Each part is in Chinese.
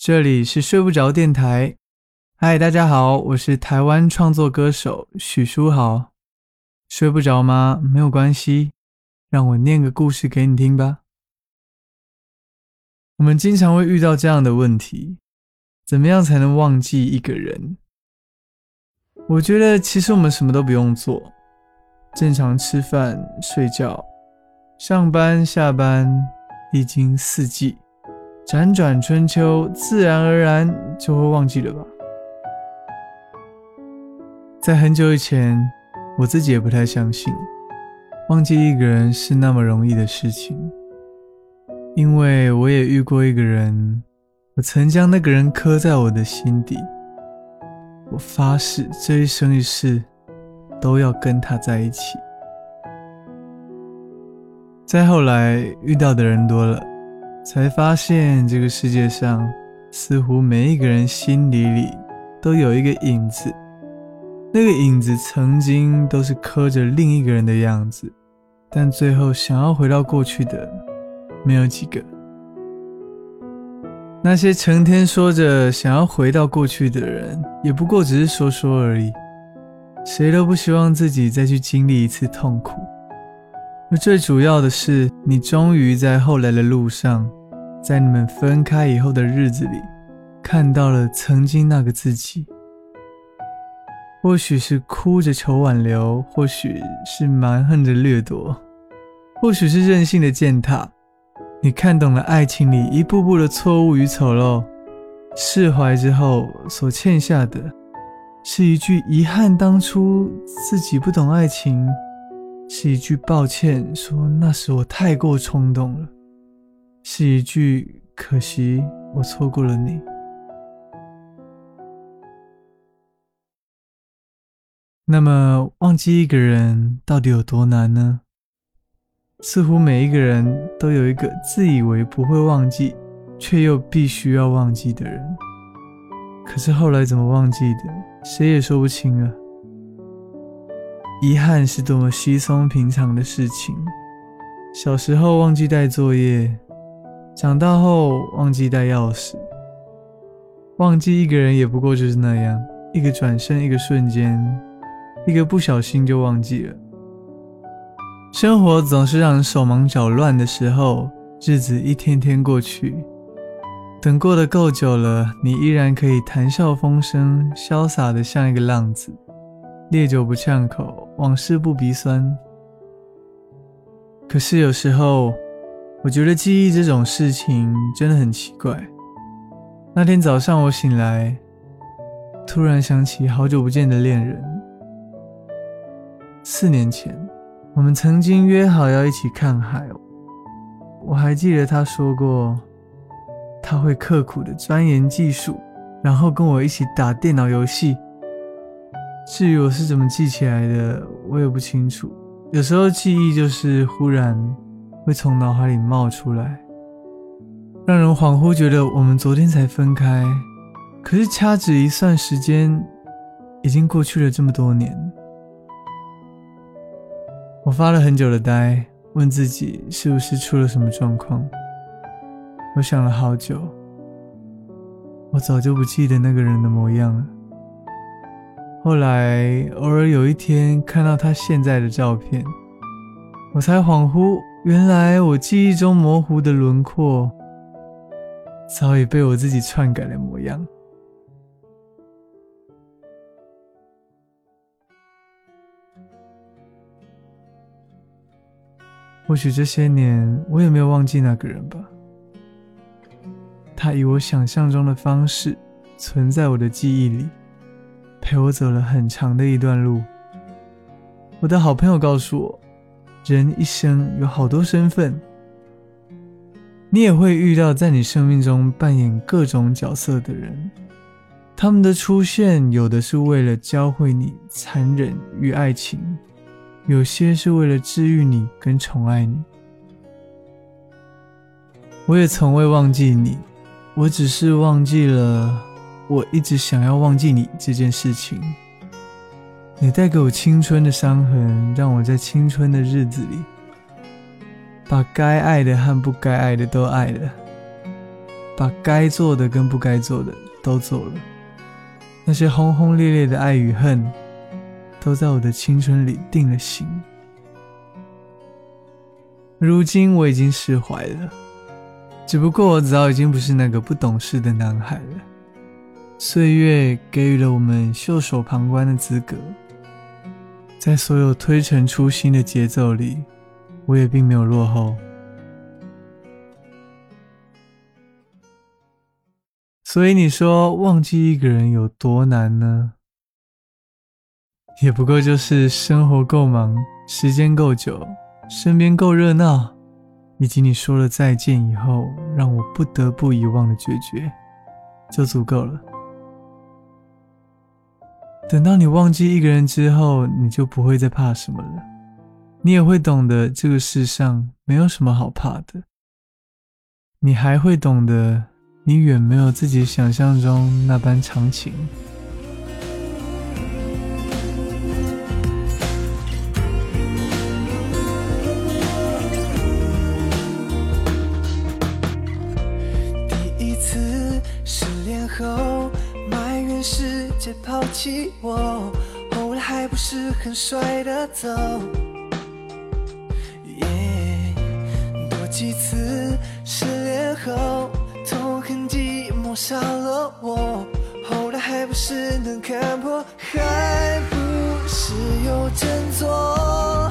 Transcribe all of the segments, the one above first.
这里是睡不着电台。嗨，大家好，我是台湾创作歌手许书豪。睡不着吗？没有关系，让我念个故事给你听吧。我们经常会遇到这样的问题：怎么样才能忘记一个人？我觉得其实我们什么都不用做，正常吃饭、睡觉、上班、下班。历经四季，辗转春秋，自然而然就会忘记了吧。在很久以前，我自己也不太相信，忘记一个人是那么容易的事情。因为我也遇过一个人，我曾将那个人刻在我的心底，我发誓这一生一世都要跟他在一起。再后来遇到的人多了，才发现这个世界上似乎每一个人心底里都有一个影子，那个影子曾经都是刻着另一个人的样子，但最后想要回到过去的没有几个。那些成天说着想要回到过去的人，也不过只是说说而已，谁都不希望自己再去经历一次痛苦。而最主要的是，你终于在后来的路上，在你们分开以后的日子里，看到了曾经那个自己。或许是哭着求挽留，或许是蛮横着掠夺，或许是任性的践踏。你看懂了爱情里一步步的错误与丑陋，释怀之后所欠下的，是一句遗憾，当初自己不懂爱情。是一句抱歉，说那时我太过冲动了；是一句可惜我错过了你。那么，忘记一个人到底有多难呢？似乎每一个人都有一个自以为不会忘记，却又必须要忘记的人。可是后来怎么忘记的，谁也说不清了。遗憾是多么稀松平常的事情。小时候忘记带作业，长大后忘记带钥匙，忘记一个人也不过就是那样，一个转身，一个瞬间，一个不小心就忘记了。生活总是让人手忙脚乱的时候，日子一天天过去，等过得够久了，你依然可以谈笑风生，潇洒的像一个浪子。烈酒不呛口，往事不鼻酸。可是有时候，我觉得记忆这种事情真的很奇怪。那天早上我醒来，突然想起好久不见的恋人。四年前，我们曾经约好要一起看海。我还记得他说过，他会刻苦的钻研技术，然后跟我一起打电脑游戏。至于我是怎么记起来的，我也不清楚。有时候记忆就是忽然会从脑海里冒出来，让人恍惚觉得我们昨天才分开，可是掐指一算，时间已经过去了这么多年。我发了很久的呆，问自己是不是出了什么状况。我想了好久，我早就不记得那个人的模样了。后来偶尔有一天看到他现在的照片，我才恍惚，原来我记忆中模糊的轮廓，早已被我自己篡改了模样。或许这些年我也没有忘记那个人吧，他以我想象中的方式存在我的记忆里。陪我走了很长的一段路。我的好朋友告诉我，人一生有好多身份，你也会遇到在你生命中扮演各种角色的人。他们的出现，有的是为了教会你残忍与爱情，有些是为了治愈你跟宠爱你。我也从未忘记你，我只是忘记了。我一直想要忘记你这件事情。你带给我青春的伤痕，让我在青春的日子里，把该爱的和不该爱的都爱了。把该做的跟不该做的都做了。那些轰轰烈烈的爱与恨，都在我的青春里定了型。如今我已经释怀了，只不过我早已经不是那个不懂事的男孩了。岁月给予了我们袖手旁观的资格，在所有推陈出新的节奏里，我也并没有落后。所以你说忘记一个人有多难呢？也不过就是生活够忙，时间够久，身边够热闹，以及你说了再见以后让我不得不遗忘的决绝，就足够了。等到你忘记一个人之后，你就不会再怕什么了，你也会懂得这个世上没有什么好怕的，你还会懂得。你远没有自己想象中那般长情。世界抛弃我，后来还不是很帅的走。多几次失恋后。痛恨寂寞少了我，后来还不是能看破，还不是有振作。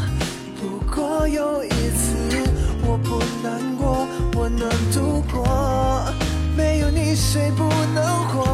不过有一次我不难过，我能度过。没有你谁不能活？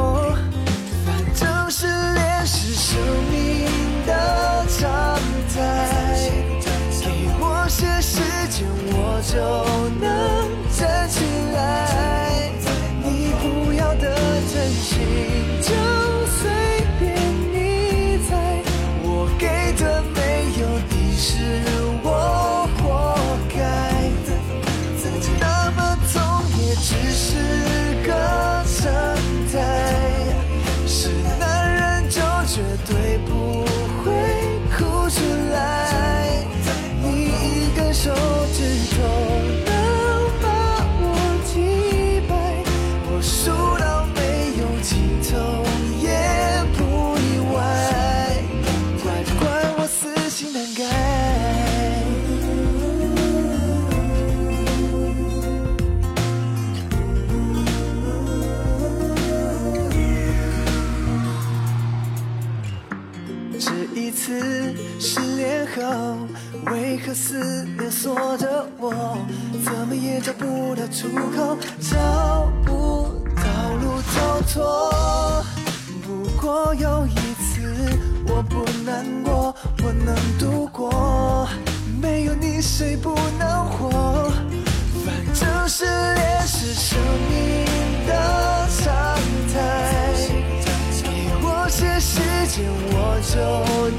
为何思念锁着我？怎么也找不到出口，找不到路逃脱。不过有一次我不难过，我能度过。没有你谁不能活？反正失恋是生命的常态。给我些时间，我就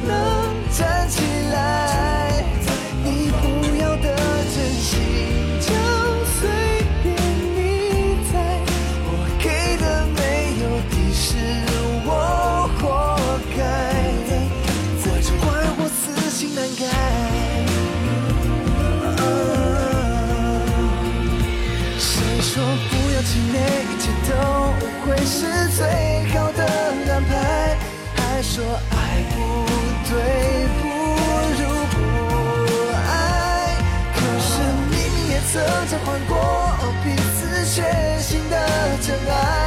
能站起会是最好的安排？还说爱不对。不如不爱。可是你也曾经换过彼此全新的真爱。